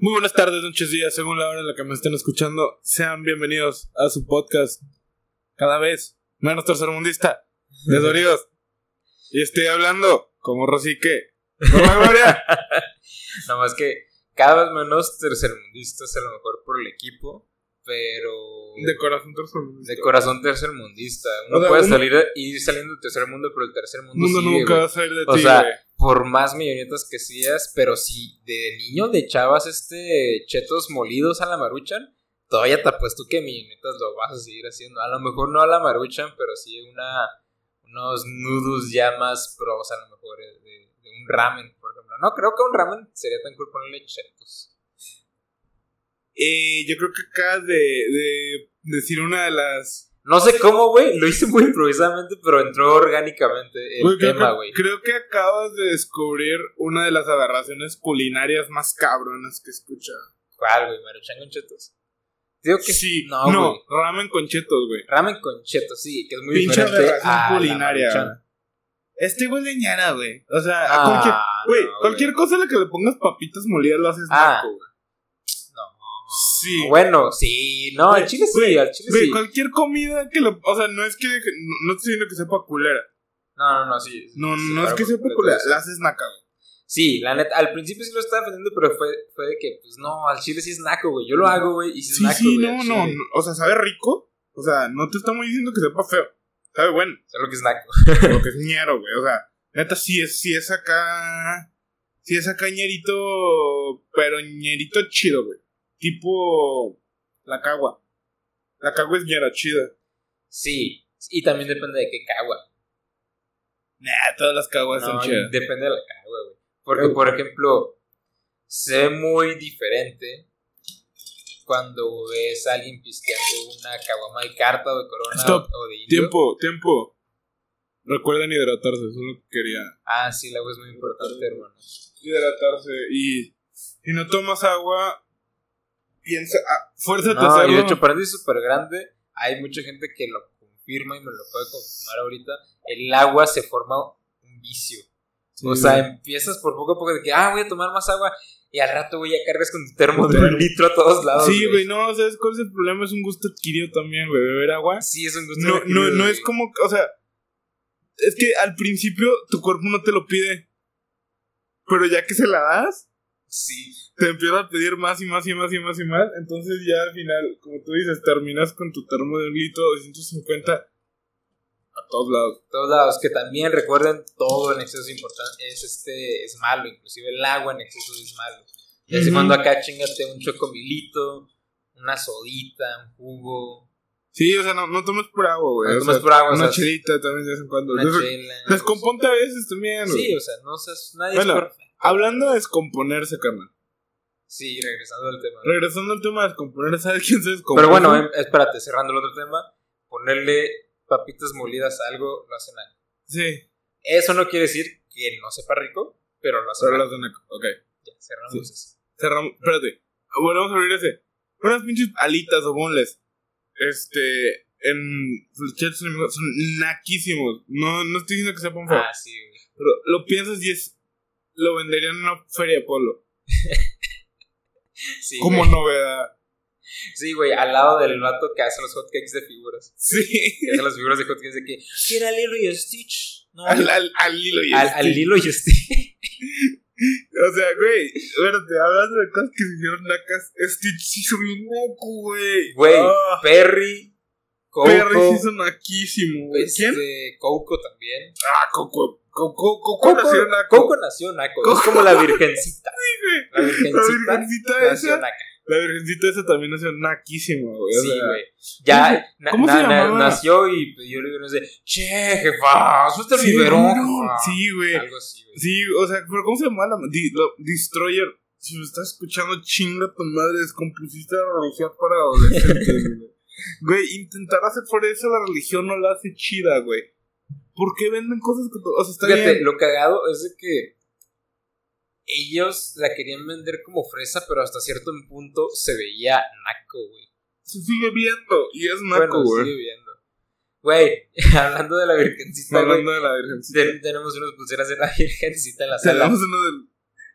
Muy buenas tardes, noches, días, según la hora en la que me estén escuchando. Sean bienvenidos a su podcast. Cada vez menos tercermundista de Doridos. Y estoy hablando como Rosique. La gloria. Nada más que cada vez menos tercermundistas, a lo mejor por el equipo, pero. De corazón tercermundista. De corazón tercermundista. Uno O sea, puede uno- salir y ir saliendo del tercer mundo, pero el tercer mundo, mundo sigue, nunca va a salir de O ti, sea, güey. Por más millonetas que seas, pero si de niño le echabas este chetos molidos a la maruchan, todavía te apuesto que millonetas lo vas a seguir haciendo. A lo mejor no a la maruchan, pero sí una, unos nudos ya más pros, a lo mejor eh, de, de un ramen, por ejemplo. No, creo que un ramen sería tan cool ponerle chetos. Eh, yo creo que acabas de, de decir una de las. No sé cómo, güey, lo hice muy improvisadamente, pero entró orgánicamente el tema, güey. creo que acabas de descubrir una de las aberraciones culinarias más cabronas que he escuchado. ¿Cuál, güey? ¿Maruchan con chetos? Digo que Sí, No, ramen con chetos, güey. Ramen con chetos, sí, que es muy Pinche diferente aberración a la culinaria. Maruchan. Este güey de ñara, güey. O sea, a Ah, cualquier, güey, no, cualquier cosa a la que le pongas papitas molidas lo haces Ah. naco, güey. Sí. Bueno, sí. No, al chile sí, al chile Güey, sí. cualquier comida que lo. O sea, no es que. No, no estoy diciendo que sepa culera. No, no, no, sí. No, sí, no es que sepa culera. La haces naca, güey. Sí, la neta, al principio sí lo estaba defendiendo, pero fue, fue de que, pues no, al chile sí es naco, güey. Yo lo hago, güey, y sí es Sí, naco, sí, güey, no, no, no. O sea, sabe rico. O sea, no te estamos diciendo que sepa feo. Sabe bueno. Solo que es naco. Lo que es ñero, güey. O sea, neta, sí es, sí es acá. Sí es acá ñerito. Pero ñerito chido, güey. Tipo. La cagua. La cagua es ñera chida. Sí, y también depende de qué cagua. Nah, todas las caguas No, son chidas. depende de la cagua, güey. Porque, por ejemplo, se ve muy diferente cuando ves a alguien pisteando una caguama de carta o de corona Stop. o de indio. Tiempo, tiempo. Recuerden hidratarse, solo quería Ah, sí, el agua es muy importante, hermano. hidratarse. Y si no tomas agua, piensa, ah, fuérzate a No, hacerlo. y de hecho, paréntesis súper grande. Hay mucha gente que lo confirma y me lo puede confirmar ahorita. El agua se forma un vicio. Sí, o sea, güey. empiezas por poco a poco de que, ah, voy a tomar más agua. Y al rato, güey, ya cargas con tu termo de un litro a todos lados. Sí, güey, no, ¿sabes cuál es el problema? Es un gusto adquirido también, güey, beber agua. Sí, es un gusto. No, adquirido, no, no güey. es como, o sea, es que al principio tu cuerpo no te lo pide. Pero ya que se la das, Sí. te empieza a pedir más y más y más y más y más. Entonces ya al final, como tú dices, terminas con tu termo de un litro de 250 a todos lados. todos lados, que también recuerden todo en exceso es importante, es este, es malo, inclusive el agua en exceso es malo. Y así Ujú. cuando acá chingate un chocomilito, una sodita, un jugo, Sí, o sea, no, no tomes por agua, güey. No o tomes sea, por agua, o Una sea, chelita también de vez en cuando. una. Descomponte a veces también, güey. Sí, o sea, no seas, nadie Bueno, es perfecto. Hablando de descomponerse, carnal. Sí, regresando al tema. Regresando al tema de descomponer, ¿sabes quién se descompone? Pero bueno, em, espérate, cerrando el otro tema, ponerle papitas molidas a algo lo hace naco. Sí, Eso no quiere decir que no sepa rico, pero lo hace pero las de Naco. Ok. Ya, cerramos Sí. eso. Cerramos. Espérate. Volvemos a abrir ese. Unas pinches alitas o bonles. Este. En son naquísimos. No, no estoy diciendo que sepan feo. Ah, sí, güey. Pero lo piensas y es. Lo venderían en una feria de polo. Sí, Como güey. novedad. Sí, güey, al lado del vato que hace los hotcakes de figuras. Sí. Que hace las figuras de hotcakes de que. ¿Qué era Lilo y Stitch? No, al, al, al hilo y al, este. al Lilo y Stitch. O sea, güey. Espérate, hablando de cosas que se hicieron nacas. Stitch hizo bien naco, güey. Güey, Ah, Perry, Coco. Perry sí hizo naquísimo, güey. ¿Quién? este, Coco también. Ah, Coco. Coco, Coco, Coco, nació naco. Coco nació naco. Es como la virgencita. La La virgencita virgencita nació esa. naca. La virgencita esa también nació naquísima, güey. Sí, güey. Ya na- ¿Cómo se na- llamaba? nació y pidió liberón de Che, jefa, suelta el Sí, biberón. no, jefa". sí, güey. Algo así, güey. Sí, o sea, pero ¿cómo se llama la Di- Destroyer? Si me estás escuchando, chinga tu madre, descompusiste la religión para adolescentes, güey. Güey, intentar hacer por eso la religión no la hace chida, güey. ¿Por qué venden cosas que... O sea, está Fíjate, bien. lo cagado es de que ellos la querían vender como fresa, pero hasta cierto punto se veía naco, güey. Se sigue viendo y es naco, bueno, güey. sigue viendo. Güey, hablando de la virgencita, güey, Hablando de la virgencita. ten- tenemos unas pulseras de la virgencita en la sala. Tenemos uno del...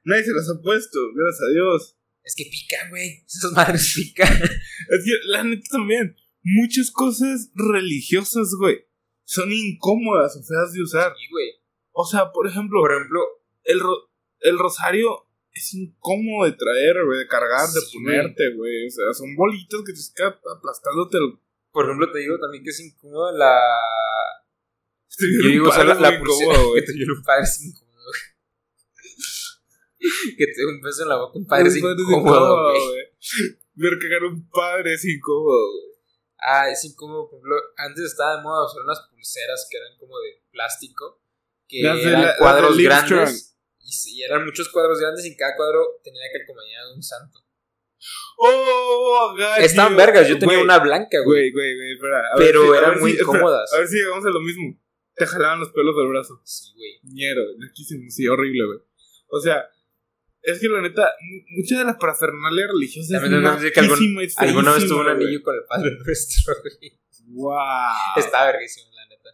Nadie se las ha puesto, gracias a Dios. Es que pica, güey. Esas madres pican. Es que, la neta también, muchas cosas religiosas, güey, son incómodas o feas de usar. Sí, güey. O sea, por ejemplo, Por ejemplo, el, ro- el rosario es incómodo de traer, güey, de cargar, de ponerte, güey. O sea, son bolitas que te están aplastándote el. por ejemplo, te digo también que es incómoda la. Yo Yo digo, o sea, la, la pulsera güey. que te dio un padre es incómodo, güey. que te dé un beso en la boca un padre es incómodo, güey. Ver cagar un padre es incómodo, güey. Ah, es incómodo, por ejemplo, antes estaba de moda usar unas pulseras que eran como de plástico, que Las eran de cuadros grandes. Y, sí, eran muchos cuadros grandes y en cada cuadro tenía que acompañar de un santo. ¡Oh, gallo! Estaban vergas, yo tenía una blanca, güey. Güey, güey, espera. Pero si- eran muy si- espera, incómodas. A ver si llegamos a lo mismo. Te jalaban los pelos del brazo. Sí, güey. Ñero, naquísimo, sí, horrible, güey. O sea, es que la neta, mu- mucha de la parafernalia religiosa También es tengo que decir que algún- naquísima, es Alguna vez tuve un anillo con el padre nuestro, güey. Wow. Está verguísimo, la neta.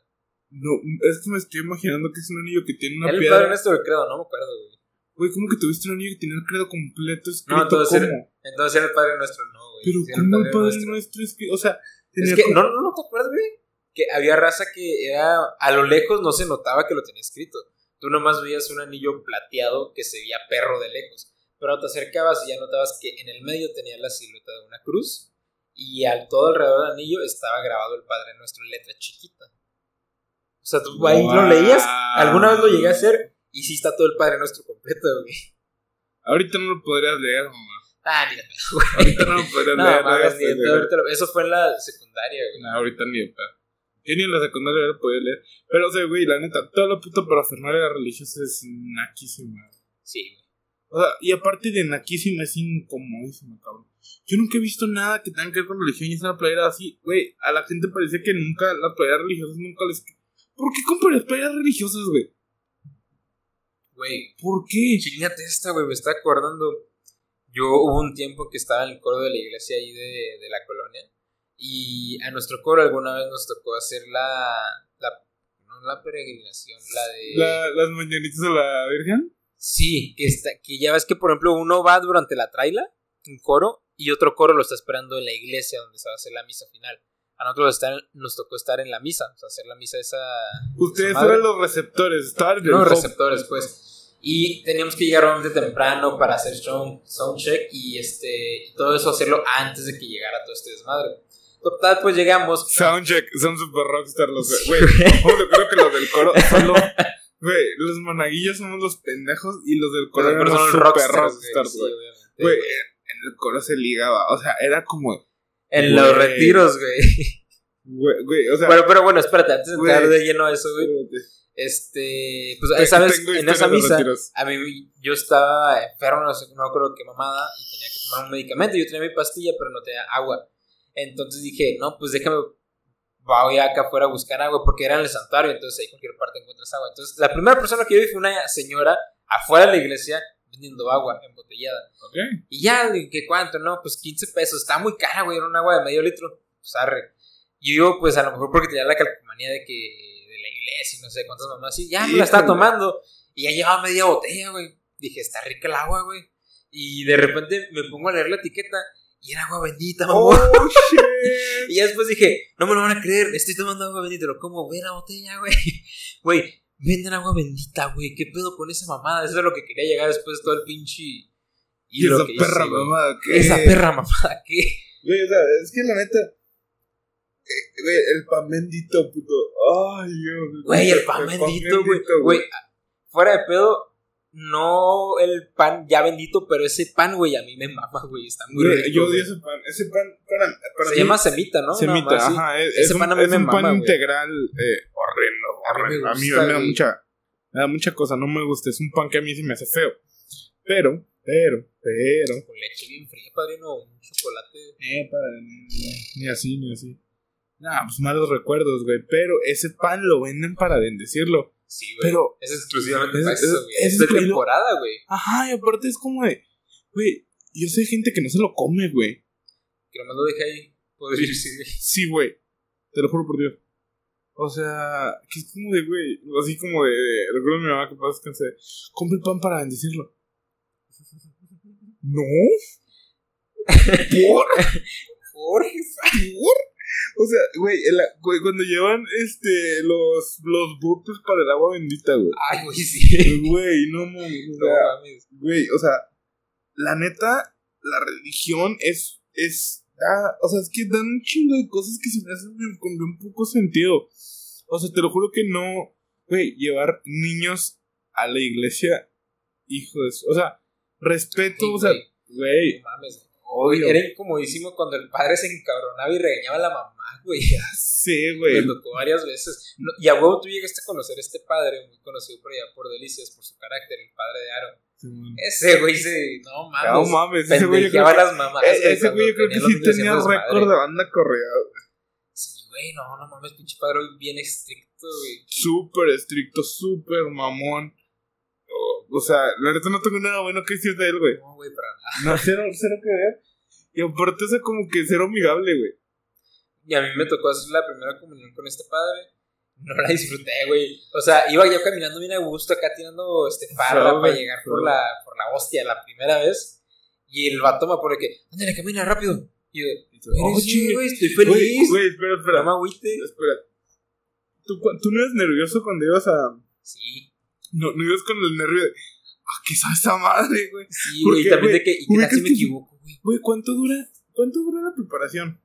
No, es que me estoy imaginando que es un anillo que tiene una el piedra. padre nuestro, creo, no me acuerdo, güey. Güey, ¿cómo que tuviste un anillo que tenía el credo completo escrito? No, entonces ¿Cómo? era- Entonces era el padre nuestro, no, güey. Pero ¿cómo el Padre Nuestro. Nuestro es que, o sea, Es que, no, no, no te acuerdas, güey. Que había raza que era. A lo lejos no se notaba que lo tenía escrito. Tú nomás veías un anillo plateado que se veía perro de lejos. Pero te acercabas y ya notabas que en el medio tenía la silueta de una cruz. Y al todo alrededor del anillo estaba grabado el Padre Nuestro en letra chiquita. O sea, tú ahí lo leías. Alguna vez lo llegué a hacer. Y sí está todo el Padre Nuestro completo, güey. Ahorita no lo podrías leer, mamá. Ah, ni de pedo, Ahorita no lo podrías No, leer. mames, pedo, ahorita lo- Eso fue en la secundaria, güey. No, ahorita ni de pedo. Yo ni en la secundaria lo podía leer. Pero, o sea, güey, la neta, toda la puta parafernalia religiosa es naquísima. Sí, güey. O sea, y aparte de naquísima, es incomodísima, cabrón. Yo nunca he visto nada que tenga que ver con religión y es una playera así. Güey, a la gente parece que nunca, las playeras religiosas nunca les. ¿Por qué comprarías playeras religiosas, güey? Güey, ¿Por qué? Chingate esta, güey, me está acordando. Yo hubo un tiempo que estaba en el coro de la iglesia ahí de, de la colonia. Y a nuestro coro alguna vez nos tocó hacer la. la no la peregrinación, la de. La- las mañanitas a la Virgen. Sí, que, está, que ya ves que, por ejemplo, uno va durante la traila, un coro, y otro coro lo está esperando en la iglesia donde se va a hacer la misa final. A nosotros estar- nos tocó estar en la misa, o sea, hacer la misa esa. Ustedes esa eran los receptores. Estaban en el No, receptores, pues. Y teníamos que llegar obviamente temprano para hacer sound, soundcheck y este y todo eso hacerlo antes de que llegara todo este desmadre. Total, pues llegamos. Soundcheck, son super rockstar los güey. Güey, creo que los del coro son los. Güey, los monaguillos somos los pendejos y los del coro Pero eran super rockstars, güey. Güey, en el coro se ligaba. O sea, era como. En los retiros, güey. Güey, güey, o sea. Bueno, pero bueno, espérate, antes de entrar de lleno a eso, güey. Este, pues Te- esa vez tengo en esa misa, a mí yo estaba enfermo, no sé, no me acuerdo qué mamada, y tenía que tomar un medicamento. Yo tenía mi pastilla, pero no tenía agua. Entonces dije, no, pues déjame, voy acá afuera a buscar agua, porque era en el santuario, entonces ahí cualquier parte encuentras agua. Entonces, la primera persona que yo vi fue una señora afuera de la iglesia vendiendo agua embotellada. Ok. Y ya, que cuánto, no, pues 15 pesos, está muy cara, güey, era un agua de medio litro, pues arre. Y yo, pues a lo mejor porque tenía la calcomanía de que de la iglesia y no sé cuántas mamás, y ya me la estaba tomando. Y ya llevaba media botella, güey. Dije, está rica el agua, güey. Y de repente me pongo a leer la etiqueta y era agua bendita, mamá. Oh, shit. Y ya después dije, no me lo van a creer, estoy tomando agua bendita, lo como, ve la botella, güey. Güey, venden agua bendita, güey, ¿qué pedo con esa mamada? Eso es lo que quería llegar después de todo el pinche... Y lo esa que perra mamada, ¿qué? Esa perra mamada, ¿qué? Güey, o sea, es que la neta. eh, Güey, el pan bendito, puto. Ay, Dios. Güey, el pan bendito, güey. Güey, fuera de pedo, no el pan ya bendito, pero ese pan, güey, a mí me mama, güey. Está muy Güey, rico. yo odio ese pan. Ese pan, para, para Se mí- llama semita, ¿no? Semita, sí. ajá. Es, Ese un, pan a mí es me un pan mama, güey. integral eh, horrendo. A mí me horrendo. A mí, me da mucha. Me da mucha cosa, no me gusta. Es un pan que a mí se me hace feo. Pero, pero, pero. Con leche bien fría, padrino. Un chocolate. Eh, para, ni así, ni así. Nah, pues malos recuerdos, güey. Pero ese pan lo venden para bendecirlo. Sí, güey. Pero, es exclusivamente es- para es- eso, güey. es Es de temporada, güey. ajá, y aparte es como de. Güey, yo sé gente que no se lo come, güey. Que nomás lo deja ahí. Poder irse, güey. Sí, güey. Te lo juro por Dios. O sea, que es como de, güey, así como de, recuerdo a mi mamá que pasa que compre pan para bendecirlo. No, ¿Por? ¿Por? ¿Por? O sea, güey, el- güey, cuando llevan este los, los botes para el agua bendita, güey. Ay, güey, sí. Güey, no mames. No mames. güey, o sea, la neta, la religión es. es ah, o sea, es que dan un chingo de cosas que se me hacen con bien poco sentido. O sea, te lo juro que no. Güey, llevar niños a la iglesia, hijos. O sea, respeto, Sí, o sea, güey. güey. No mames. Obvio. Era incomodísimo cuando el padre se encabronaba y regañaba a la mamá, güey. Sí, güey. Me tocó varias veces. No, y a huevo tú llegaste a conocer a este padre, muy conocido por allá por Delicias, por su carácter, el padre de Aaron. Ese güey se. No mames. No mames, ese güey yo a las mamás. eh, ese güey yo creo que sí tenía récord de banda correada. Sí, güey, no, no mames, pinche padre bien estricto, güey. Súper estricto, súper mamón. O, sea, la neta no tengo nada bueno que decir de él, güey. No, güey, para nada. No, cero, cero que ver. Y aparte, o sea, como que cero amigable, güey. Y a mí me tocó hacer la primera comunión con este padre. No la disfruté, güey. O sea, iba yo caminando bien a gusto acá tirando este farra para llegar por la, por la hostia la primera vez. Y el vato me pone que, ándale, camina rápido. Y yo, Oh, "Eres, sí, chingue. güey, estoy feliz. güey, espera, espera. No me agüite. Espera. ¿Tú, ¿Tú no eres nervioso cuando ibas a. Sí, No, no ibas con el nervio de. Ah, ¿qué sabe esa madre, güey? sí, ¿Por güey. También de que, y ¿Por que qué casi me equivoco, güey. Güey, ¿cuánto dura? ¿Cuánto dura la preparación?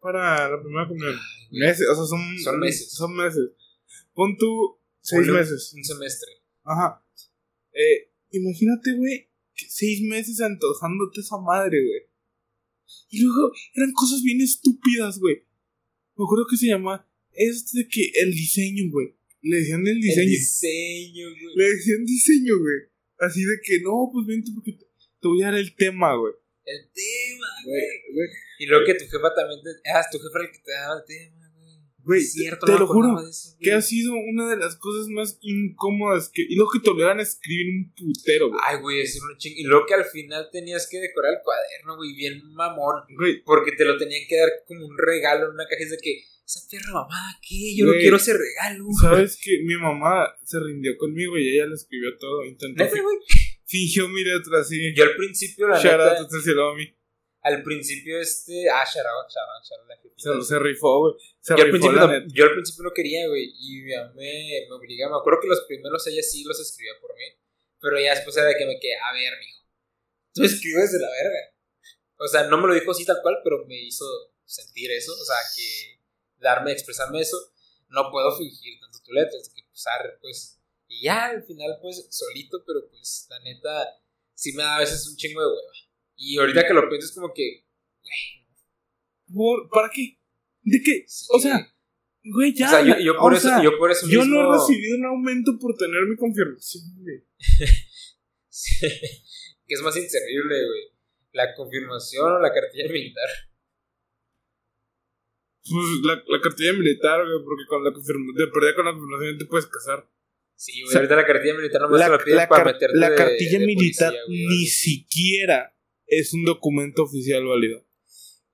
Para la primera comunión. Meses, o sea, son. Son meses. Son meses. Pon tú seis meses. Un semestre. Ajá. Eh, imagínate, güey, seis meses antojándote esa madre, güey. Y luego eran cosas bien estúpidas, güey. Me acuerdo que se llama. Es de que el diseño, güey. Le decían el diseño. El diseño, güey. Le decían diseño, güey. Así de que no, pues vente porque te, te voy a dar el tema, güey. El tema, Güey. Y luego que tu jefa también te. Ah, tu jefa era el que te daba el tema, güey. Güey, Es cierto, te no lo juro, eso, Que ha sido una de las cosas más incómodas que. Y luego que te obligan a escribir un putero, güey. Ay, güey, es un ching. Y luego que al final tenías que decorar el cuaderno, güey, bien mamón. Güey, Porque te lo tenían que dar como un regalo en una caja. De que, esa perra mamada, ¿qué? Yo no Güey. quiero ese regalo. ¿sabes que Mi mamá se rindió conmigo y ella le escribió todo. Intentó. Fingió mi letra así. Yo al principio, la Shout out neta, a Ceci Lomi. al principio este. Ah, shout out, shout out, shout out, la. Se, se rifó, güey. Se Yo al, rifó principio la no, neta. yo al principio no quería, güey. Y mi mamá me, me obligaba. Me acuerdo que los primeros ella sí los escribía por mí. Pero ya después era de que me quedé, a ver, mijo. Tú escribes de la verga. O sea, no me lo dijo así tal cual, pero me hizo sentir eso. O sea, que darme, expresarme eso. No puedo fingir tanto tu letra. Es que, pues, arre, pues. Y ya, al final, pues, solito, pero pues, la neta, sí me da a veces un chingo de hueva. Y ahorita que lo pienso es como que, Por- ¿Para qué? ¿De qué? sí, O sea, güey, ya. o sea, yo, yo por eso, sea, yo por eso yo mismo... no he recibido un aumento por tener mi confirmación, güey. que es más inservible, güey. La confirmación o la cartilla militar. Pues la, la cartilla militar, güey, porque con la confirmación, de perder con la confirmación te puedes casar. Sí, güey. O sea, ahorita la cartilla militar nomás La, la la para car- meterte la de- cartilla de militar policía, güey, ni siquiera es un documento oficial válido.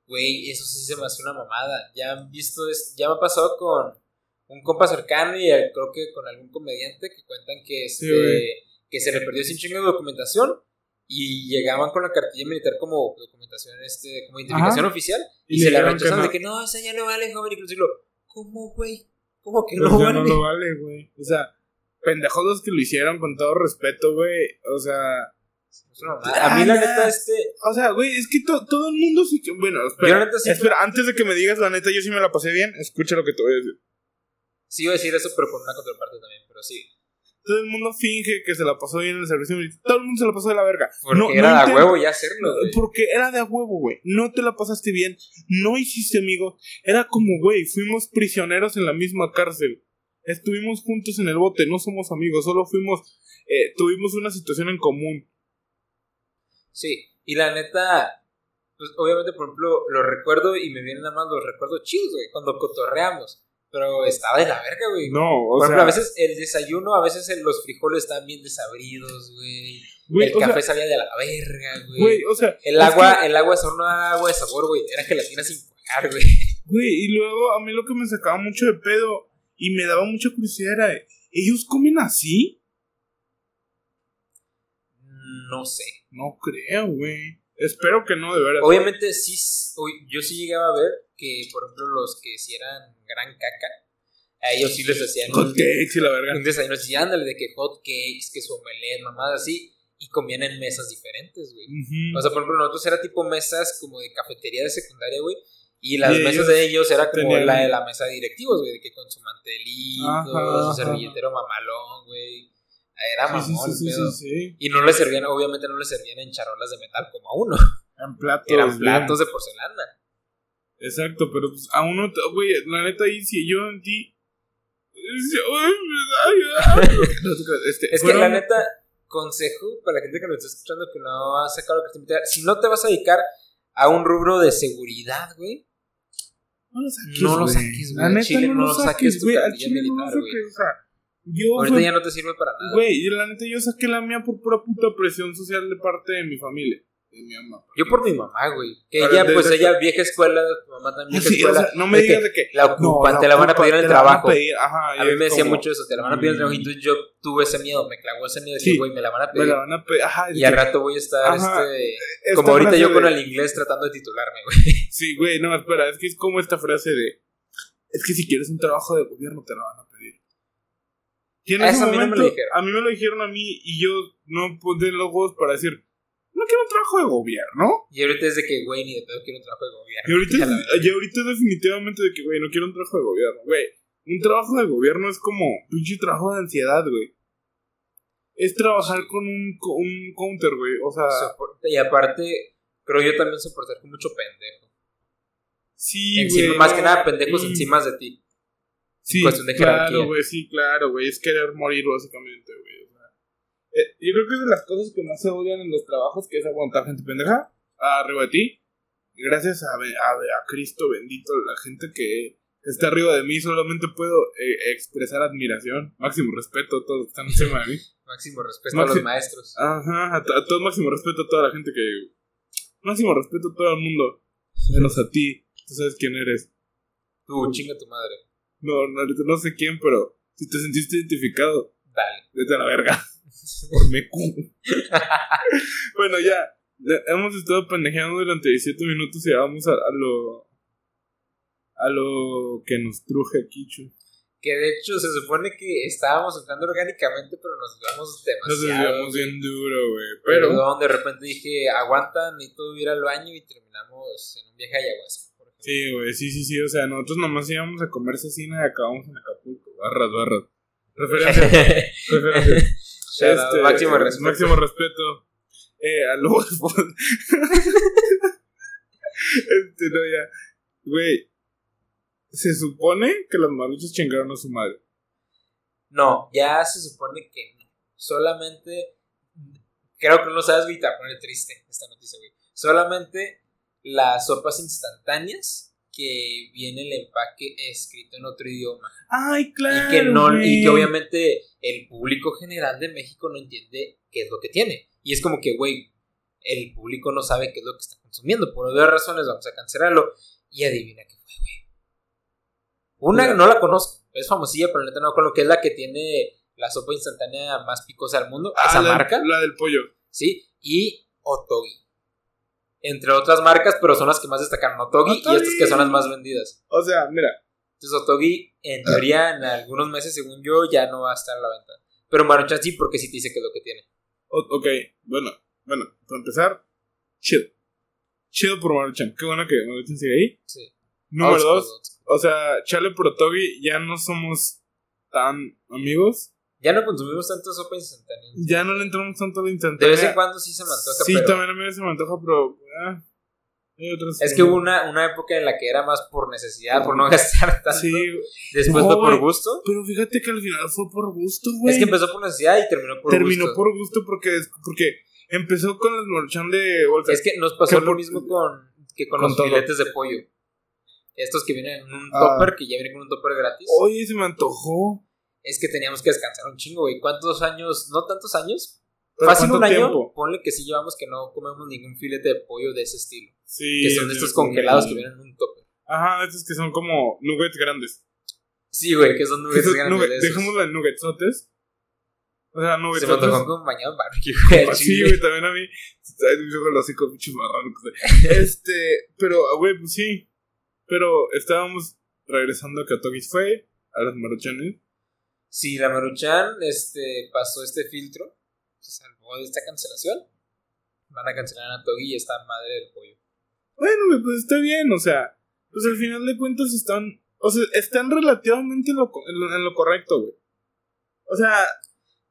Güey, eso sí se me hace una mamada. Ya han visto esto, ya me ha pasado con un compa cercano y creo que con algún comediante que cuentan que, este, Sí, que se le perdió sin chingo de documentación y llegaban con la cartilla militar como documentación, este, como identificación oficial y, se la rechazaron no. de que no, esa ya no vale, joven. Y lo ¿cómo, güey? ¿Cómo que Pues no vale? no lo vale, güey. O sea, pendejos los que lo hicieron con todo respeto, güey. O sea. A mí la neta, este, o sea, güey, es que to- todo el mundo que. Bueno, espera. Yo la neta sí- espera, antes de que me digas la neta, yo sí me la pasé bien. Escucha lo que te voy a decir. sí iba a decir eso, pero con una contraparte también, pero sí. Todo el mundo finge que se la pasó bien en el servicio militar. Todo el mundo se la pasó de la verga. Porque No- era no de a intenta- huevo ya hacerlo, güey. Porque era de a huevo, güey. No te la pasaste bien. No hiciste amigos. Era como, güey, fuimos prisioneros en la misma cárcel. Estuvimos juntos en el bote. No somos amigos. Solo fuimos. eh, tuvimos una situación en común. Sí, y la neta, pues obviamente, por ejemplo, lo recuerdo y me vienen nada más los recuerdos chidos, güey, cuando cotorreamos. Pero estaba de la verga, güey. No, o por sea. ejemplo, a veces el desayuno, a veces los frijoles estaban bien desabridos, güey. güey, El o café sea, sabía de la verga, güey. güey, o sea. El agua, que- el agua de sabor no era agua de sabor, güey. Era gelatina sin cuajar, güey. Güey, y luego a mí lo que me sacaba mucho de pedo y me daba mucha curiosidad era, ¿ellos comen así? No sé. No creo, güey. Espero que no, de verdad. Obviamente, sí. Yo sí llegaba a ver que, por ejemplo, los que si eran gran caca, a ellos sí les hacían. Hot cakes y la verga. Un desayuno así, ándale, de que hot cakes, que su omelette, mamadas así. Y comían en mesas diferentes, güey. O sea, por ejemplo, nosotros era tipo mesas como de cafetería de secundaria, güey. Y las mesas de ellos era como la de la mesa de directivos, güey, de que con su mantelito, su servilletero mamalón, güey. Era mamón, sí, sí, sí, Y no le servían, obviamente no le servían en charolas de metal como a uno. Eran platos. Eran platos de porcelana. Exacto, pero pues a uno, güey, la neta ahí, si yo en ti. Este, es que la neta, consejo para la gente que nos está escuchando que no ha sacado lo que te invitar, si no te vas a dedicar a un rubro de seguridad, güey. No lo saques, no lo saques, güey. La neta, Chile, no, lo saques, güey. Al Chile no lo saques, sea. Yo Ahorita ya no te sirve para nada. Güey, la neta yo saqué la mía por pura puta presión social de parte de mi familia de mi mamá. Yo por mi mamá, güey. Que ella, pues ella, vieja escuela, tu mamá también vieja escuela. O sea, no me digas de que. La ocupan, te la van a pedir en el trabajo. a, mí me decía mucho eso, te la van a pedir en el trabajo. Y entonces yo tuve ese miedo, me clavó ese miedo de decir, güey, me la van a pedir. Me la van a pedir, ajá. Y al rato voy a estar, este. Como ahorita yo con el inglés tratando de titularme, güey. Sí, güey, no, espera, es que es como esta frase de. Es que si quieres un trabajo de gobierno, te la van a pedir. Y en ese momento, a mí, no me lo dijeron. a mí me lo dijeron a mí y yo no puse los huevos para decir no quiero un trabajo de gobierno. Y ahorita es de que, güey, ni de pedo quiero un trabajo de gobierno. Y ahorita, y ahorita es definitivamente de que, güey, no quiero un trabajo de gobierno. Güey, un trabajo de gobierno es como pinche trabajo de ansiedad, güey. Es trabajar con un, un counter, güey. O sea. y aparte, creo yo también soportar con mucho pendejo. Sí, güey. Más que nada, pendejos encima de ti. Sí, claro, güey, sí, claro, güey. Es querer morir, básicamente, güey. Eh, yo creo que es de las cosas que más se odian en los trabajos, que es aguantar gente pendeja arriba de ti. Gracias a, a, Cristo bendito, la gente que, está arriba de mí, solamente puedo eh, expresar admiración, máximo respeto a todos que están encima de mí. máximo respeto a los maestros. Ajá, a, todo máximo respeto a toda la gente que... Máximo respeto a todo el mundo, menos a ti. Tú sabes quién eres. Tú, chinga tu madre. No, no, no sé quién, pero si te sentiste identificado, dale. Vete a la verga. Por mecu. bueno, ya. Hemos estado pendejeando durante 17 minutos y vamos a, lo. a lo que nos truje aquí, Chu. Que de hecho se supone que estábamos entrando orgánicamente, pero nos vemos demasiado. Nos desviamos bien duro, güey. Pero. Perdón, de repente dije, aguanta, necesito ir al baño y terminamos en un viaje a ayahuasca. Sí, güey, sí, sí, sí. O sea, nosotros nomás íbamos a comer cecina y acabamos en Acapulco. Barras, barras. Referencia. referencia. Este, máximo respeto. Máximo respeto. Eh, a este, no, ya. Güey. Se supone que los maruchos chingaron a su madre. No, ya se supone que no. Solamente. Creo que no sabes, güey, te poner triste esta noticia, güey. Solamente las sopas instantáneas que viene el empaque escrito en otro idioma. Ay, claro. Y que, no, y que obviamente el público general de México no entiende qué es lo que tiene. Y es como que, güey, el público no sabe qué es lo que está consumiendo. Por obvias razones vamos a cancelarlo. Y adivina qué fue, güey. Una no la conozco. Es famosilla, pero neta no con lo que es la que tiene la sopa instantánea más picosa del mundo. Ah, esa marca. La del pollo. Sí. Y Otogi entre otras marcas, pero son las que más destacan Otogi, y estas que son las más vendidas. O sea, mira. Entonces Otogi, en teoría, en algunos meses, según yo, ya no va a estar a la venta. Pero Maruchan sí, porque sí te dice que es lo que tiene. ok, bueno, bueno, para empezar, chill. Chill por Maruchan. Qué bueno que Maruchan sigue ahí. Sí. Número dos, o sea, Chale por Otogi, ya no somos tan amigos. Ya no consumimos tanto sopa instantánea. Ya no le entramos tanto a la instantánea. De vez en cuando sí se me antoja. Sí, también a mí se me antoja, pero. Ah, es que hubo una, una época en la que era más por necesidad, por no gastar tanto. Sí. Después fue por gusto. Pero fíjate que al final fue por gusto, güey. Es que empezó por necesidad y terminó por gusto. Terminó por gusto porque, porque empezó con el morchán de bolsa. Es que nos pasó lo mismo con, que con, los filetes de pollo. Estos que vienen en un ah. topper, que ya vienen con un topper gratis. Oye, se me antojó es que teníamos que descansar un chingo, güey. ¿Cuántos años? No tantos años. Fácil un año. Ponle que sí llevamos que no comemos ningún filete de pollo de ese estilo. Sí. Que son estos congelados que vienen en un tope. Ajá, estos que son como nuggets grandes. Sí, güey, que son nuggets grandes. Dejémoslo en nuggetsotes. O sea, no, güey. Se me antojó con bañado en barbecue, Ah, Sí, güey, también a mí. Yo con los hocico pinche marrano que soy. Este, pero, güey, pues sí. Pero estábamos regresando a que Tokis fue a las maruchanes. Sí, la Maruchan este, pasó este filtro, se salvó de esta cancelación. Van a cancelar a Togi y esta madre del pollo. Bueno, güey, pues está bien, o sea, pues al final de cuentas están, o sea, están relativamente en lo, en lo, en lo correcto, güey. O sea,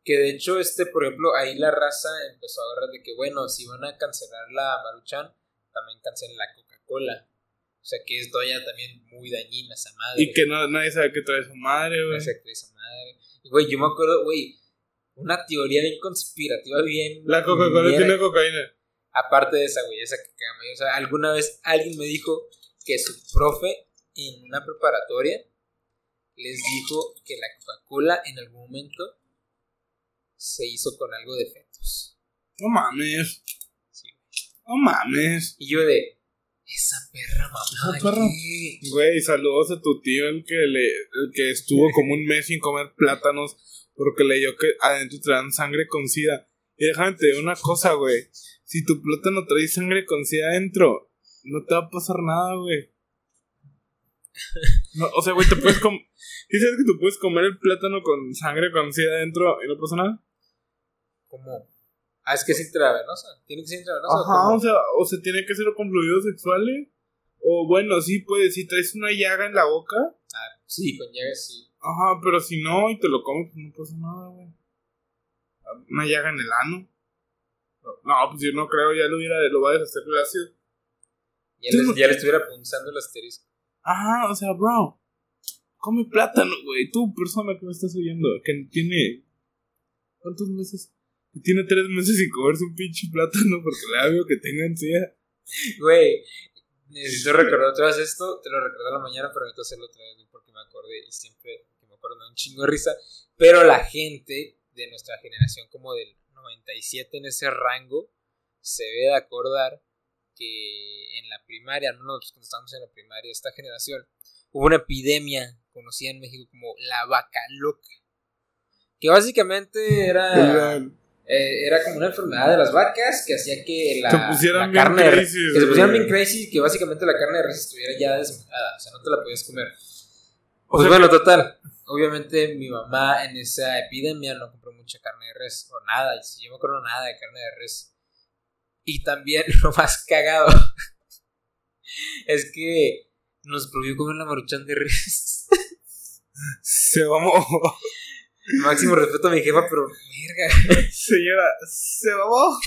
Que de hecho, este, por ejemplo, ahí la raza empezó a agarrar de que, bueno, si van a cancelar la Maruchan, también cancelen la Coca-Cola. O sea, que es todavía también muy dañina esa madre. y que no, nadie sabe qué trae su madre, No güey. sé qué esa madre. Y, güey, yo me acuerdo, güey, una teoría bien conspirativa, bien. La Coca-Cola tiene cocaína. Aparte de esa, güey, esa que caga medio. O sea, alguna vez alguien me dijo que su profe en una preparatoria les dijo que la Coca-Cola en algún momento se hizo con algo de fetos. No mames, Sí, no mames. Y yo de. Esa perra mamá. Esa perra. Güey, saludos a tu tío, el que, le, el que estuvo como un mes sin comer plátanos porque leyó que adentro traían sangre con sida. Y déjame te digo una cosa, güey. Si tu plátano trae sangre con sida adentro, no te va a pasar nada, güey. No, o sea, güey, te puedes comer. ¿Sí sabes que tú puedes comer el plátano con sangre con sida adentro y no pasa nada? ¿Cómo? Ah, es que es intravenosa. Tiene que ser intravenosa. ¿o Ajá, cómo? o sea, o se tiene que ser con fluidos sexuales. O bueno, sí, pues, si traes una llaga en la boca. Ah, sí, con llagas sí. Ajá, pero si no y te lo comes, pues no pasa nada, güey. Una llaga en el ano. No, pues yo no creo, ya lo hubiera, lo va a deshacer el ácido. Ya, les- ya le estuviera punzando el asterisco. Ajá, o sea, bro. Come plátano, güey. Tú, persona que me estás oyendo, que tiene. ¿Cuántos meses? Tiene tres meses sin comerse un pinche plátano porque le miedo que tenga ansiedad. Güey, necesito recordar otra vez esto. Te lo recordé a la mañana, pero necesito hacerlo otra vez porque me acordé y siempre que me acuerdo me da un chingo de risa. Pero la gente de nuestra generación, como del 97 en ese rango, se debe de acordar que en la primaria, al menos nosotros cuando estábamos en la primaria, esta generación, hubo una epidemia conocida en México como la vaca loca. Que básicamente era. Eh, era como una enfermedad de las vacas que hacía que la, Se pusieran la bien carne crazy, que se pusieran bien crazy que básicamente la carne de res estuviera ya desmejada, o sea, no te la podías comer. O Pues sea bueno, total. Obviamente mi mamá en esa epidemia no compró mucha carne de res o nada, y si yo me acuerdo nada de carne de res. Y también lo más cagado es que nos prohibió comer la maruchan de res. Se mamó. Máximo respeto a mi jefa, pero verga. Señora, se mamó.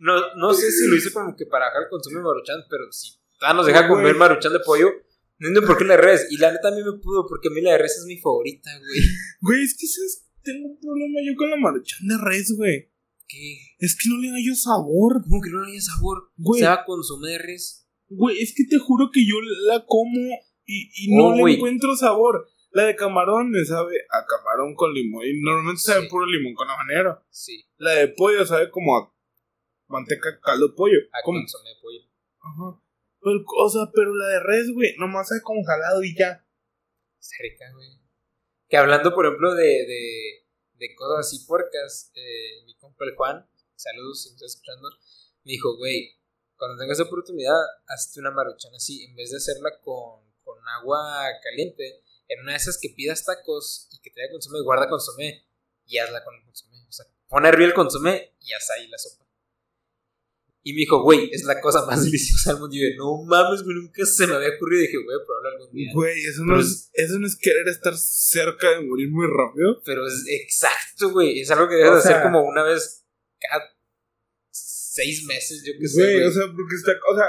No, no sé si lo hizo como que para bajar el consumo de maruchan, pero si todavía nos deja comer maruchan de pollo, no entiendo por qué la de res. Y la neta a mí me pudo, porque a mí la de res es mi favorita, güey. Güey, es que ¿sabes? tengo un problema yo con la maruchan de res, güey. ¿Qué? Es que no le hallo sabor. ¿Cómo que no le haya sabor? Güey. Sabe a consomé de res. Güey, es que te juro que yo la como y, y no Oh, le güey. encuentro sabor. La de camarón me sabe a camarón con limón. Y normalmente sabe Sí. puro limón con habanero. Sí, La de pollo sabe como a manteca caldo de pollo. a Como- consomé de pollo. Ajá. Pero, o sea, pero la de res, güey, nomás sabe como jalado y ya. Está rica, güey. Que hablando, por ejemplo, de, de, de cosas así puercas, eh, mi compa el Juan, saludos si me estás escuchando, me dijo, güey, cuando tengas oportunidad, hazte una maruchan así, en vez de hacerla con, con agua caliente, en una de esas que pidas tacos y que te dé consomé, guarda consomé y hazla con el consomé. O sea, pon a hervir el consomé y haz ahí la sopa. Y me dijo, güey, es la cosa más deliciosa del mundo. Y yo, no mames, güey, nunca se me había ocurrido. Y dije, güey, probarlo algún día. Güey, eso no, es, eso no es querer estar cerca de morir muy rápido. Pero es exacto, güey. Es algo que debes O hacer sea- como una vez cada seis meses, yo qué sé. Güey, o sea, porque está. O sea,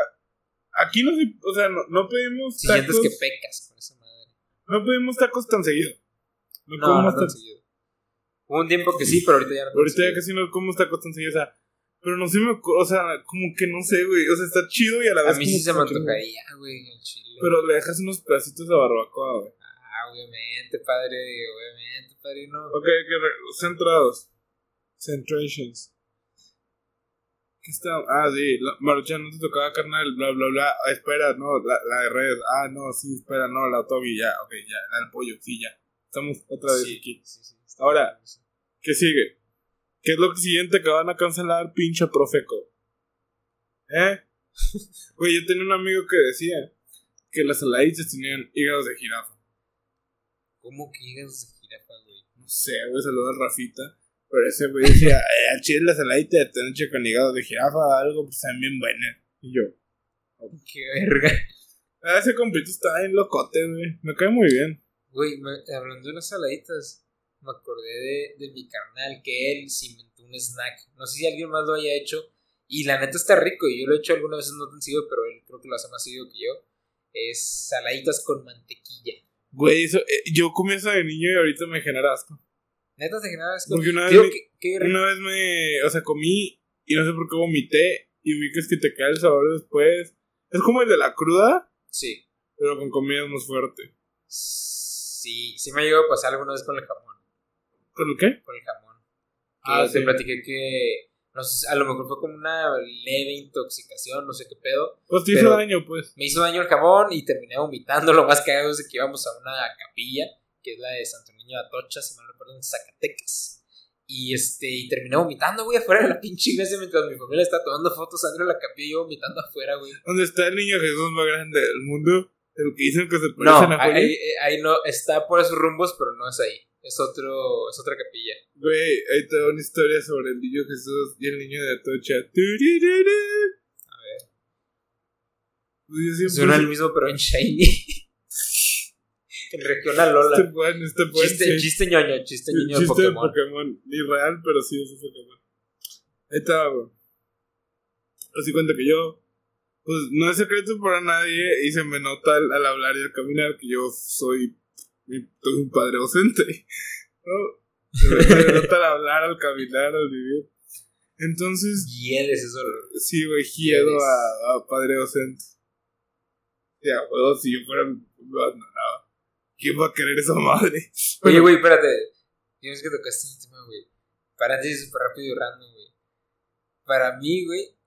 aquí no se. O sea, no, no pedimos si tacos. sientes que pecas con madre. No pedimos tacos tan seguido. No, No, comemos no tan seguido. Hubo un tiempo que sí, pero ahorita ya no. Ahorita ya casi no comemos tacos tan seguido. O sea, pero no ocurre. O sea, como que no sé, güey. O sea, está chido y a la vez. A mí sí se me antojaría, güey, el chile. Pero le dejas unos pedacitos de barbacoa, güey. Ah, obviamente, padre, obviamente, padrino. Ok, que centrados. Centrations. ¿Qué está? Ah, sí, la, Maruchan, no te tocaba carnal, bla, bla, bla. Ah, espera, no, la, la de red. Ah, no, sí, espera, no, la Toby, ya, ok, ya, la del pollo, sí, ya. Estamos otra vez Sí, aquí. sí, sí, está Ahora. ¿Qué sigue? ¿Qué es lo siguiente que van a cancelar, pinche Profeco? ¿Eh? Güey, yo tenía un amigo que decía que las saladitas tenían hígados de jirafa. ¿Cómo que hígados de jirafa, güey? No sé, güey, saludos a Rafita. Pero ese güey decía, eh, al chile la saladita de noche con hígado de jirafa, algo, pues también buena. Y yo, Qué verga. ah, ese compito está en locote, güey. Me cae muy bien. Güey, me- hablando de unas saladitas, me acordé de, de mi carnal que él se inventó un snack. No sé si alguien más lo haya hecho. Y la neta está rico. Y yo lo he hecho algunas veces no tan seguido, pero él creo que lo hace más seguido que yo. Es saladitas con mantequilla. Güey, eso, eh, yo comí eso de niño y ahorita me genera asco. Neta te genera esto. Porque una vez, Digo, me- una vez me, o sea, comí y no sé por qué vomité y vi que es que te queda el sabor después. Es como el de la cruda, Sí. pero con comida más fuerte. Sí, sí me llegó a pasar alguna vez con el jamón. ¿Con el qué? Con el jamón. Ah, te sí. platiqué que. No sé, a lo mejor fue como una leve intoxicación, no sé qué pedo. Pues te hizo daño, pues. Me hizo daño el jamón y terminé vomitando. Lo más cagado es que íbamos a una capilla, que es la de Santo Niño de Atocha, si mal no recuerdo, en Zacatecas. Y este, y terminé vomitando, güey, afuera de la pinche iglesia mientras mi familia está tomando fotos dentro de la capilla y yo vomitando afuera, güey. ¿Dónde está el niño Jesús más grande del mundo? El que dicen que se parece No, a ahí, Juan. ahí- ahí no, está por esos rumbos, pero no es ahí. Es otro, es otra capilla. Güey, ahí te da una historia sobre el niño Jesús y el niño de Atocha. A ver. Pues yo siempre Suena el mismo, pero en Shiny. en Regional Lola. Este buen, este buen, Chiste, sí. chiste ñoño, chiste ñoño de chiste de Pokémon. Pokémon. Ni real, pero sí es un Pokémon. Ahí está, güey. Así cuenta que yo, pues no es secreto para nadie y se me nota al, al hablar y al caminar que yo soy, soy un padre ausente. ¿no? Se me, se me nota al hablar, al caminar, al vivir. Entonces, Y él es eso. sí, güey, Eres. a, a padre ausente. Ya, bueno, si yo fuera no, no. ¿Quién va a querer esa madre? Oye, güey, espérate. Tienes que tocaste el tema, güey. Paréntesis súper rápido y random, güey. Para mí, güey,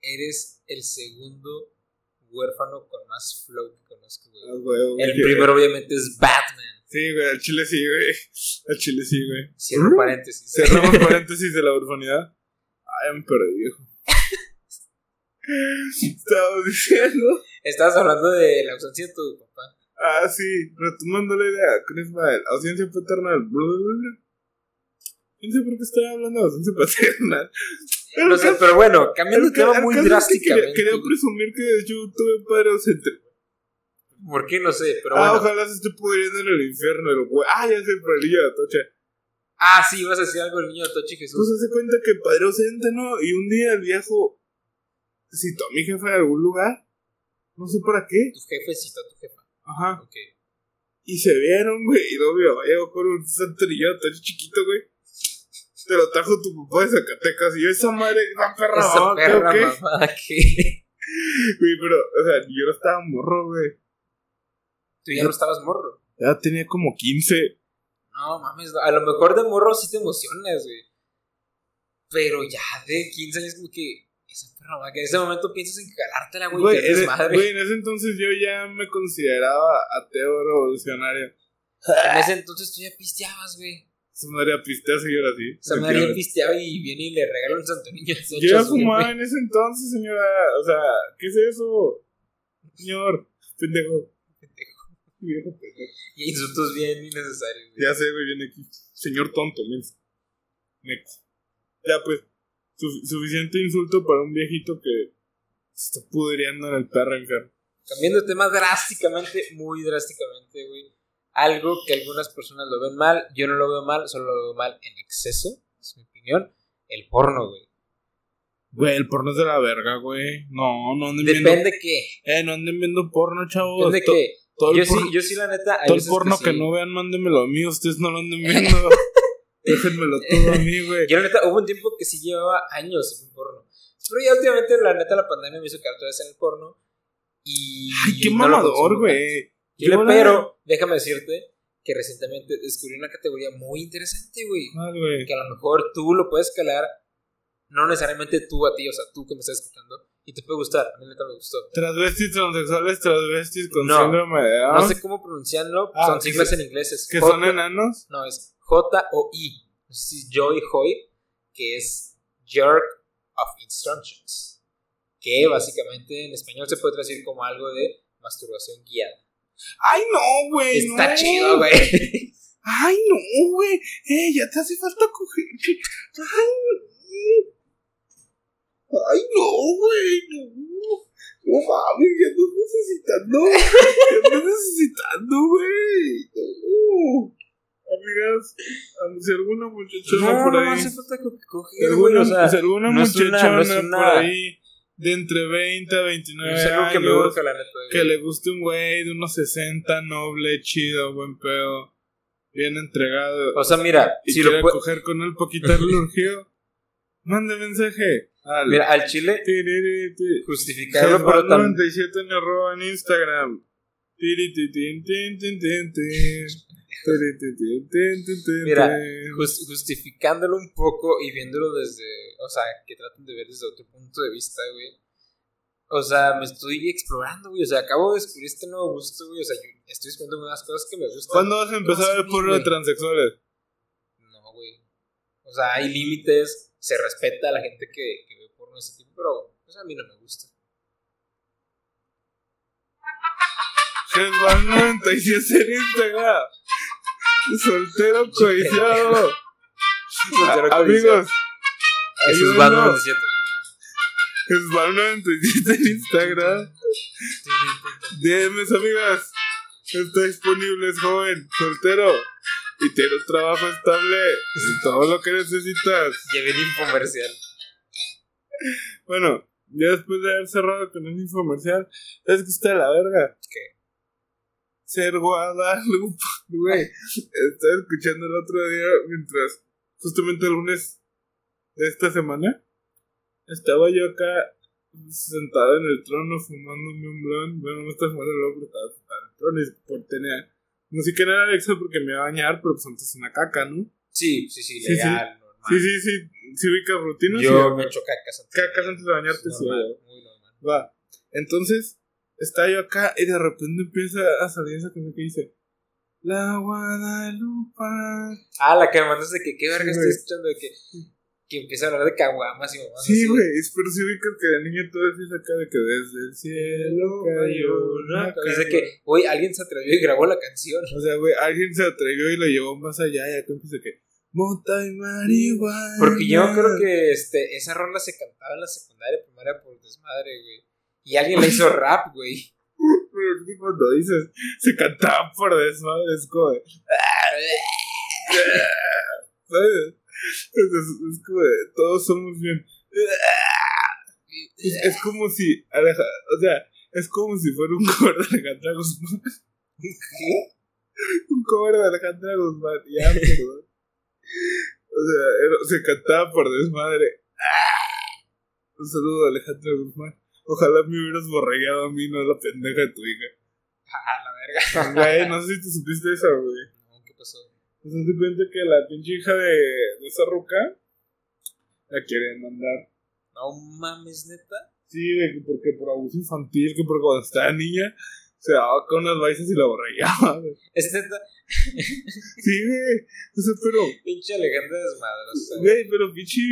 eres el segundo huérfano con más flow que conozco, güey. Ah, güey, güey, El que- primero, obviamente, es Batman. Sí, güey, al chile sí, güey. Al chile sí, güey. Cierro paréntesis. Cerramos paréntesis de la urbanidad. Ay, me perdí, viejo. Estaba diciendo. Estabas hablando de la ausencia de tu papá. Ah, sí, retomando la idea. Con Ismael, ausencia paternal. No sé por qué estaba hablando de ausencia paternal. Pero No sé, pero bueno, cambiando el tema muy caso es que drásticamente. Quería, presumir que hecho tuve padre ausente. ¿Por qué? No sé, pero ah, bueno. ojalá se esté pudriendo en el infierno, el güey. Ah, ya sé, por el niño de Atocha. Ah, sí, ibas a decir algo del niño de Pues Jesús. se cuenta que padre ausente, ¿no? Y un día el viejo citó a mi jefe en algún lugar. No sé para qué. Tu jefe citó a tu jefa. Ajá. Ok. Y se vieron, güey. Y luego mi llegó con un santerillo tan chiquito, güey. Te lo trajo tu papá de Zacatecas. Y yo, esa madre, esa perra, Esa mamá, ¿qué, perra qué? mamá. Güey, pero, o sea, yo no estaba morro, güey. Tú ya no estabas morro. Ya tenía como 15. No mames, a lo mejor de morro sí te emocionas, güey. Pero ya de 15 años, como que. Esa perra que en ese momento piensas en jalártela, güey. Güey, en, madre. güey, en ese entonces yo ya me consideraba ateo revolucionario. En ese entonces tú ya pisteabas, güey. Esa madre a pistear, señora, sí. Sea, María pisteaba y viene y le regala un santo niño. de Yo ya su fumaba en ese entonces, señora. O sea, ¿qué es eso? Señor, pendejo. Viejo pendejo. Y insultos bien innecesarios, güey. Ya sé, güey, viene aquí. Señor tonto, menso. Next. Ya, pues, su- suficiente insulto para un viejito que se está pudriendo en el perro enfermo. Cambiando de tema drásticamente, muy drásticamente, güey. Algo que algunas personas lo ven mal, yo no lo veo mal, solo lo veo mal en exceso, es mi opinión. El porno, güey. Güey, el porno es de la verga, güey. No, no anden viendo. Depende qué. Eh, no anden viendo porno, chavos. Depende To- qué. todo el Yo sí, porno, yo sí, la neta. todo el porno que, sí. no vean, mándenmelo a mí. Ustedes no lo anden viendo. Déjenmelo todo a mí, güey. Yo la neta, hubo un tiempo que sí llevaba años en porno. Pero ya últimamente, la neta, la pandemia me hizo quedar otra vez en el porno. Y. Ay, qué no mamador, güey. Yo la- pero déjame decirte que recientemente descubrí una categoría muy interesante, güey. Ah, güey. Que a lo mejor tú lo puedes escalar, no necesariamente tú a ti, o sea, tú que me estás escuchando, y te puede gustar. A mí neta me gustó. Transvestis, transexuales, transvestis con No. síndrome de Down. No sé cómo pronunciarlo, Ah, son siglas en inglés. Es que son enanos. No, es J-O-I. sé si Joy Hoy, que es Jerk of Instructions, que básicamente en español se puede traducir como algo de masturbación guiada. Ay, no, güey. Está no. chido, güey. Ay, no, güey. Eh, ya te hace falta coger. Ay, no. Ay, no, güey. No. No mames, ya estás necesitando. Ya estás necesitando, güey. No. Amigas, si alguna muchachona No, por no ahí. hace falta si coger, alguna, O sea, si alguna no es una- muchachona no por ahí de entre 20 a 29 es algo que me años, urge, la neta. que le guste un güey de unos 60, noble, chido, buen pedo, bien entregado. O sea, mira, y si lo puede. coger con él poquito el urgido, mande mensaje. Al Mira, al chile, justificarlo, pero también. 97 en arroba en Instagram. Tirititin, tin, tin, tin, tin, tin, Mira, justificándolo un poco y viéndolo desde, o sea, que traten de ver desde otro punto de vista, güey. O sea, me estoy explorando, güey. O sea, acabo de descubrir este nuevo gusto, güey. O sea, yo estoy descubriendo nuevas cosas que me gustan. ¿Cuándo vas a empezar a ver porno de transexuales? No, güey. O sea, hay límites, se respeta a la gente que, que ve porno de ese tipo, pero pues, a mí no me gusta. Jesban 97 en Instagram. Soltero codiciado. Soltero Amigos. Van 97. Jesban 97 en Instagram. DMs, amigas. Está disponible, es joven, soltero. Y tiene un trabajo estable. Es todo lo que necesitas. Ya viene infomercial. Bueno, ya después de haber cerrado con el infomercial, es que está la verga. ¿Qué? Ser Guadalupe, güey. Estaba escuchando el otro día mientras, justamente el lunes de esta semana, estaba yo acá sentado en el trono fumándome un blon. Bueno, no estaba fumando el blon, pero estaba sentado en el trono y por tener música en Alexa porque me iba a bañar, pero pues antes una caca, ¿no? Sí, sí, sí, Sí, legal, normal. Sí, sí, sí. Sí, ubicas rutinas. Yo sí, me echo cacas antes. Cacas antes de bañarte, sí, normal, muy normal. Va. Entonces, está yo acá y de repente empieza a salir esa cosa que dice: La Guadalupe. Ah, la que me mandaste que qué verga Sí, estoy escuchando de que, que empieza a hablar de caguamas y mamás. Sí, güey, es pero sí ubicas que de niño todo es acá de que desde el cielo cayó una Dice que, güey, alguien se atrevió y grabó la canción. O sea, güey, alguien se atrevió y lo llevó más allá y acá empieza que. Mota y marihuana. Porque yo creo que este, esa rola se cantaba en la secundaria, primaria por desmadre, güey. Y alguien le hizo rap, güey. Cuando dices, se cantaba por desmadre, es como. de, ¿Sabes? Es, es- es como de, todos somos bien. Es, es como si. Aleja, o sea, es como si fuera un cover de Alejandra Guzmán. ¿Qué? Un cover de Alejandra Guzmán. Ya, perdón. O sea, era- se cantaba por desmadre. Un saludo a Alejandra Guzmán. Ojalá me hubieras borregado a mí, no a la pendeja de tu hija. Ah, la verga. Güey, no sé si te supiste eso, güey. No, ¿qué pasó? ¿Te das cuenta que la pinche hija de, de esa ruca la quieren mandar? No mames, neta. Sí, de que porque por abuso infantil, que porque cuando estaba niña se daba con unas baisas y la borregaba. güey. Es neta. Sí, güey. O sea, pero, Pinche Alejandra desmadrosa. güey, pero pinche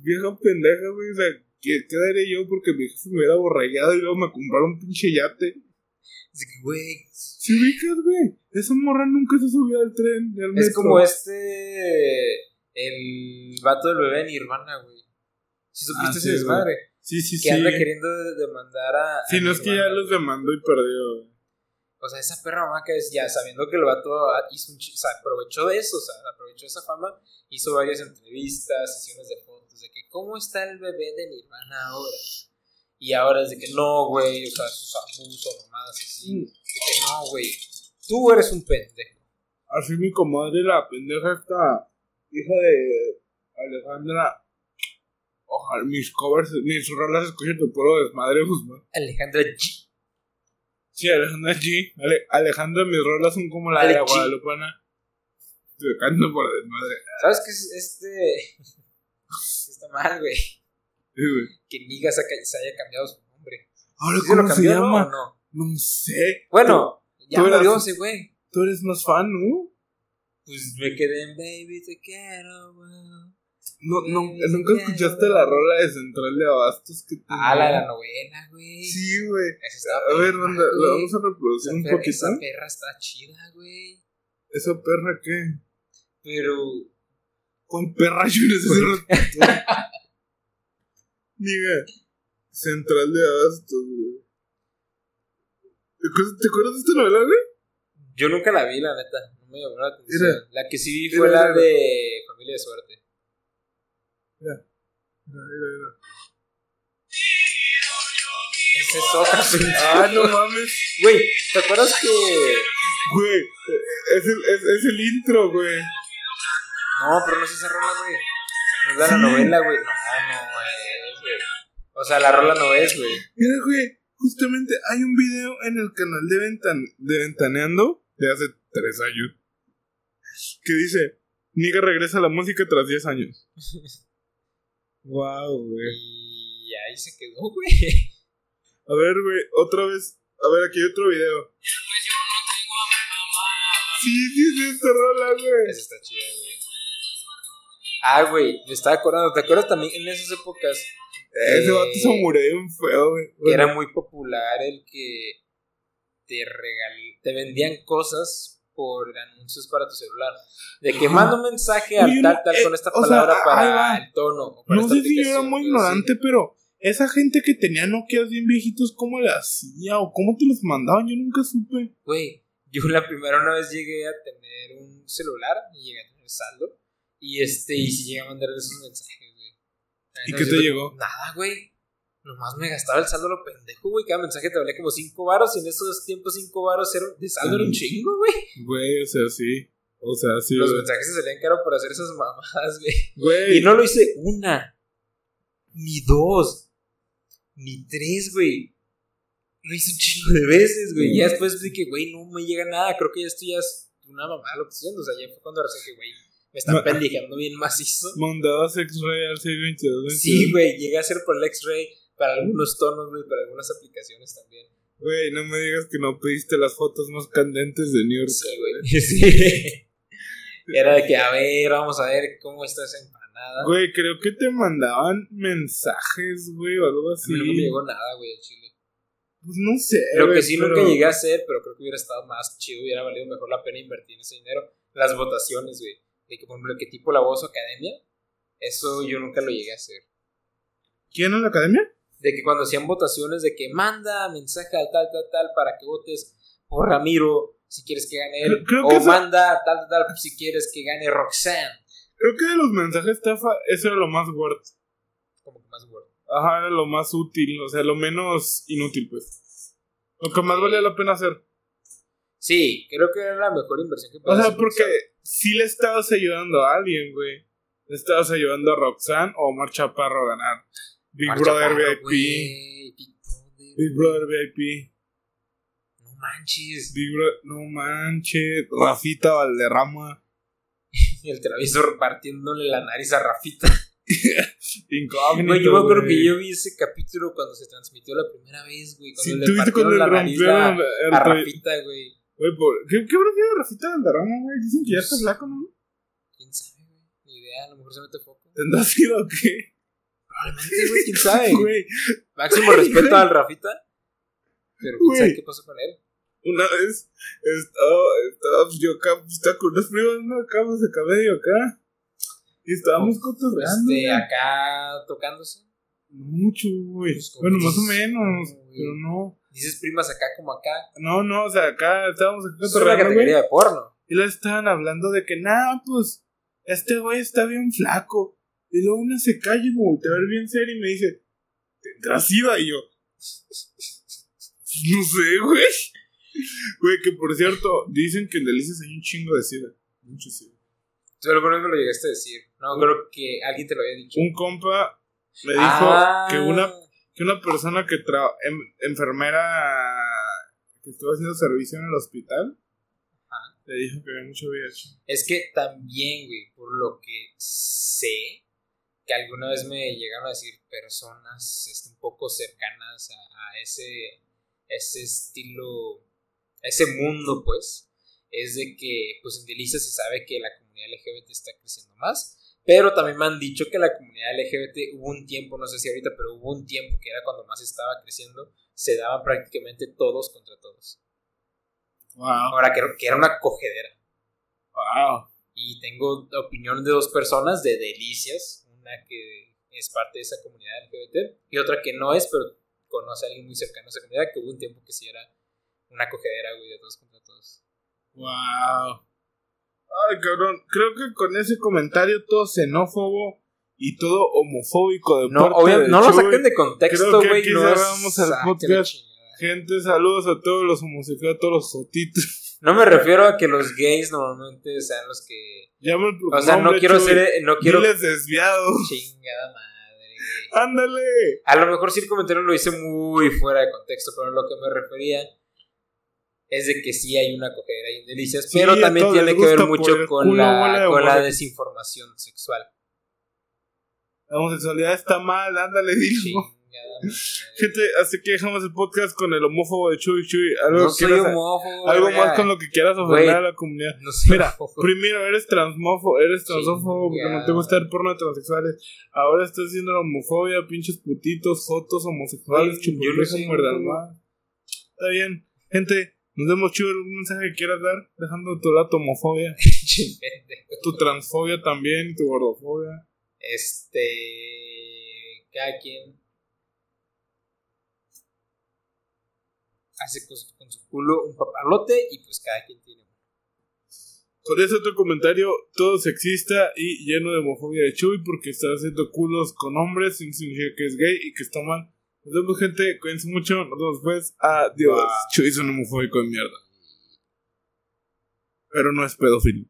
vieja pendeja, güey. O sea, ¿qué, qué daré yo porque mi se me hubiera borregado y luego me compraron un pinche yate? Así que, güey. Sí, ubicas, güey. Esa morra nunca se subió al tren, al Es metro. como este. El vato del bebé Nirvana, güey. Si supiste Ah, sí, ese desmadre. Sí, sí, Que sí. anda queriendo demandar a. a Sí, no es que ya los demandó y perdió, güey. O sea, esa perra que es ya sabiendo que el vato hizo un o sea, aprovechó de eso, o sea, aprovechó esa fama, hizo varias entrevistas, sesiones de fotos, de que cómo está el bebé de Nirvana ahora. Y ahora es de que no, güey, o sea, sus abusos, mamadas así. De que no, güey, tú eres un pendejo. Así mi comadre, la pendeja esta hija de Alejandra. Ojalá mis covers, mis rolas escuchen tu puro desmadre, Guzmán. Alejandra G. Sí, Alejandra G. Ale- Alejandra, mis rolas son como la Ale de la. Guadalupana. Te canto por desmadre. ¿Sabes qué es este? Está mal, güey. Sí. Que Niga se, ha- se haya cambiado su nombre. Ahora, ¿Sí se lo ¿cómo se no, no? No sé. Bueno, ya tú eras- murió ese güey. Tú eres más fan, ¿no? Pues me quedé en Baby Te Quiero, güey. No, no, ¿Nunca escuchaste la rola de Central de Abastos que Ah, la de la novela, güey. Sí, güey. A ver, la vamos a reproducir un poquito. Esa perra está chida, güey. ¿Esa perra qué? Pero. ¿Cuál perra yo no sé si respeto? Diga, Central de Abastos, güey. ¿Te acuerdas, ¿Te acuerdas de esta novela, güey? Yo nunca la vi, la neta. No me llamó la atención. Mira. la que sí vi fue la mira, mira. de Familia de Suerte. Mira, mira, mira. Esa es otra. Ah, no mames. Güey, ¿te acuerdas que.? Güey, es el, es, es el intro, güey. No, pero no es esa rola, güey. No es la, Sí. la novela, güey. No, no es, güey. O sea, la rola no es, güey. Mira, güey, justamente hay un video en el canal de, Ventan de Ventaneando de hace tres años que dice: Niga regresa a la música tras 10 años. wow, güey. Y ahí se quedó, güey. A ver, güey, otra vez. A ver, aquí hay otro video. Sí, sí, es esta rola, güey. Esa está chida, güey. Ah, güey, me estaba acordando. ¿Te acuerdas también en esas épocas Ese Eh, vato se murió bien feo, güey. que era muy popular el que te regal te vendían cosas por anuncios para tu celular. De que manda un mensaje al tal, tal eh, con esta sea, palabra para el tono. para No sé si yo era muy ignorante, pero esa gente que tenía Nokia bien viejitos, ¿cómo le hacía? ¿O cómo te los mandaban? Yo nunca supe. Güey, yo la primera una vez llegué a tener un celular y llegué a tener saldo. Y este, y si llegué a mandar esos mensajes, güey. ¿Y qué te llegó? Nada, güey. Nomás me gastaba el saldo lo pendejo, güey. Cada mensaje te valía como 5 varos. Y en esos tiempos 5 varos era- de saldo era un chingo, güey. Güey, o sea, sí. O sea, sí. Los güey. mensajes se salían caro por hacer esas mamadas, güey. Güey. Y no lo hice una, ni dos, ni tres, güey. Lo hice un chingo de veces, güey. Y ya después dije, güey, no me llega nada. Creo que ya esto ya una mamada lo que estoy haciendo. O sea, ya fue cuando recién que, güey, me están Ma- pendejeando bien macizo. Mandabas X-Ray al 622. Sí, güey, llegué a hacer por el X-Ray para algunos tonos, güey, para algunas aplicaciones también. Güey, no me digas que no pediste las fotos más candentes de New York. Sí, güey. Sí. Era de que, a ver, vamos a ver cómo está esa empanada. Güey, creo que te mandaban mensajes, güey, o algo A así. mí no me llegó nada, güey, al chile. Pues no sé. Lo que sí pero- nunca llegué a hacer, pero creo que hubiera estado más chido, hubiera valido mejor la pena invertir en ese dinero. Las votaciones, güey. De que, por ejemplo, que tipo la voz academia, eso yo nunca lo llegué a hacer. ¿Quién en la academia? De que cuando hacían votaciones de que manda mensaje al tal, tal, tal, para que votes por Ramiro si quieres que gane él. Creo- creo o que manda tal, tal, tal, si quieres que gane Roxanne. Creo que de los mensajes estafa, eso era lo más worth. Como que más bueno. Ajá, era lo más útil, o sea, lo menos inútil, pues. Lo que más valía la pena hacer. Sí, creo que era la mejor inversión que O sea, hacer. Si le estabas ayudando a alguien, güey. Le estabas ayudando a Roxanne o Omar Chaparro a ganar. Big Omar Brother Chaparro, VIP. Big Brother. Big Brother VIP. No manches. Big Brother. No manches. Rafita Valderrama. El travieso repartiéndole la nariz a Rafita. Incógnito. Güey, yo me acuerdo que yo vi ese capítulo cuando se transmitió la primera vez, güey. Cuando Sí, le partieron la nariz a, Rafita, güey. Güey, ¿qué, ¿qué habrá sido Rafita Valderrama, güey? Dicen que ya está flaco, ¿no? ¿Quién sabe, güey? Ni idea, a lo mejor se mete foco. ¿Tendrá sido o qué? Probablemente, güey, quién sabe. Güey, Máximo respeto al Rafita. Pero quién sabe qué pasó con él. una vez estaba, estaba pues, yo acá, pues, estaba con unos primos, ¿no? Acá, pues, acá medio acá. Y estábamos cotorreando. Este, acá tocándose. Mucho, güey. Bueno, más o menos, pero no. Dices primas acá como acá. No, no, o sea, acá estábamos acá Es una güey. categoría de porno. Y luego estaban hablando de que, nah, pues, este güey está bien flaco. Y luego una se calla y me voltea a ver bien serio y me dice, ¿tendrás sida? Y yo, no sé, güey. Güey, que por cierto, dicen que en Delicias hay un chingo de sida. Mucho sida. Tú lo que me lo llegaste a decir. No, creo que alguien te lo había dicho. Un compa me dijo Ah. que una que una persona que tra em- enfermera que estuvo haciendo servicio en el hospital Ajá. le dijo que había mucho VIH. Es que también, güey, por lo que sé, que alguna vez me llegaron a decir personas este, un poco cercanas a, a ese, ese estilo, a ese mundo, pues, es de que, pues en Delicias se sabe que la comunidad LGBT está creciendo más. Pero también me han dicho que la comunidad LGBT hubo un tiempo, no sé si ahorita, pero hubo un tiempo que era cuando más estaba creciendo, se daban prácticamente todos contra todos. Wow. Ahora que, que era una cogedera. Wow. Y tengo opinión de dos personas de Delicias, una que es parte de esa comunidad LGBT y otra que no es, pero conoce a alguien muy cercano a esa comunidad, que hubo un tiempo que sí era una cogedera, güey, de todos contra todos. Wow. Ay, cabrón. Creo que con ese comentario todo xenófobo y todo homofóbico de No, parte de no lo Chuy. saquen de contexto, Creo que güey. aquí No es- cerramos el Ah, la podcast. chingada. Gente, saludos a todos los homosexuales, a todos los jotitos. No me refiero a que los gays normalmente sean los que. Llama el O sea, no quiero Chuy. ser. No quiero. Diles desviados. Chingada madre, güey. Ándale. A lo mejor sí el comentario lo hice muy fuera de contexto, pero lo que me refería es de que sí hay una cogedera en delicias, Sí, pero también tiene que ver mucho con la, con la desinformación sexual. La homosexualidad está mal, ándale, dilo. Gente, hasta que dejamos el podcast con el homófobo de Chuy Chuy. Algo, no soy homófobo. algo más con lo que quieras ofender a la comunidad. No Mira, homófobo. primero eres transmófobo, eres transófobo porque no te gusta el porno de transexuales. Ahora estás haciendo la homofobia, pinches putitos, fotos, homosexuales, chupurrejas, más. Está bien. Gente, nos vemos chido. ¿Algún mensaje que quieras dar? Dejando tu lado tu homofobia, tu transfobia también, tu gordofobia. Este. Cada quien. Hace con su, con su culo un papalote y pues cada quien tiene. Con ese otro comentario, todo sexista y lleno de homofobia de Chuy porque está haciendo culos con hombres sin significa que es gay y que está mal. Nos vemos, gente. Cuídense mucho. Nos vemos después. Adiós. Bye. Chuy es un homofóbico de mierda. Pero no es pedófilo.